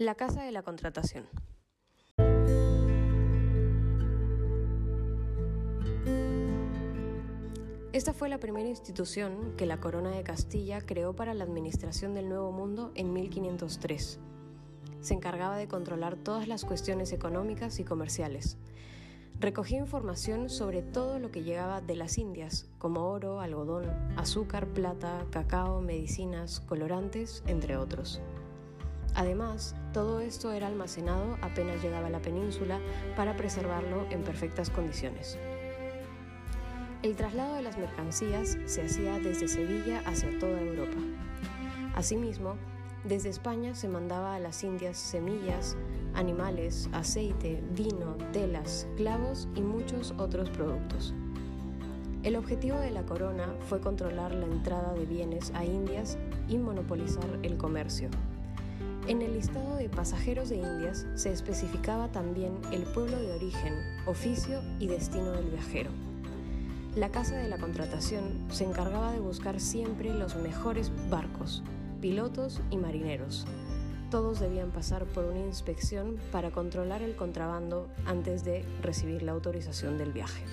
La Casa de la Contratación. Esta fue la primera institución que la Corona de Castilla creó para la administración del Nuevo Mundo en 1503. Se encargaba de controlar todas las cuestiones económicas y comerciales. Recogía información sobre todo lo que llegaba de las Indias, como oro, algodón, azúcar, plata, cacao, medicinas, colorantes, entre otros. Además, todo esto era almacenado apenas llegaba a la península para preservarlo en perfectas condiciones. El traslado de las mercancías se hacía desde Sevilla hacia toda Europa. Asimismo, desde España se mandaba a las Indias semillas, animales, aceite, vino, telas, clavos y muchos otros productos. El objetivo de la corona fue controlar la entrada de bienes a Indias y monopolizar el comercio. En el listado de pasajeros de Indias se especificaba también el pueblo de origen, oficio y destino del viajero. La Casa de la Contratación se encargaba de buscar siempre los mejores barcos, pilotos y marineros. Todos debían pasar por una inspección para controlar el contrabando antes de recibir la autorización del viaje.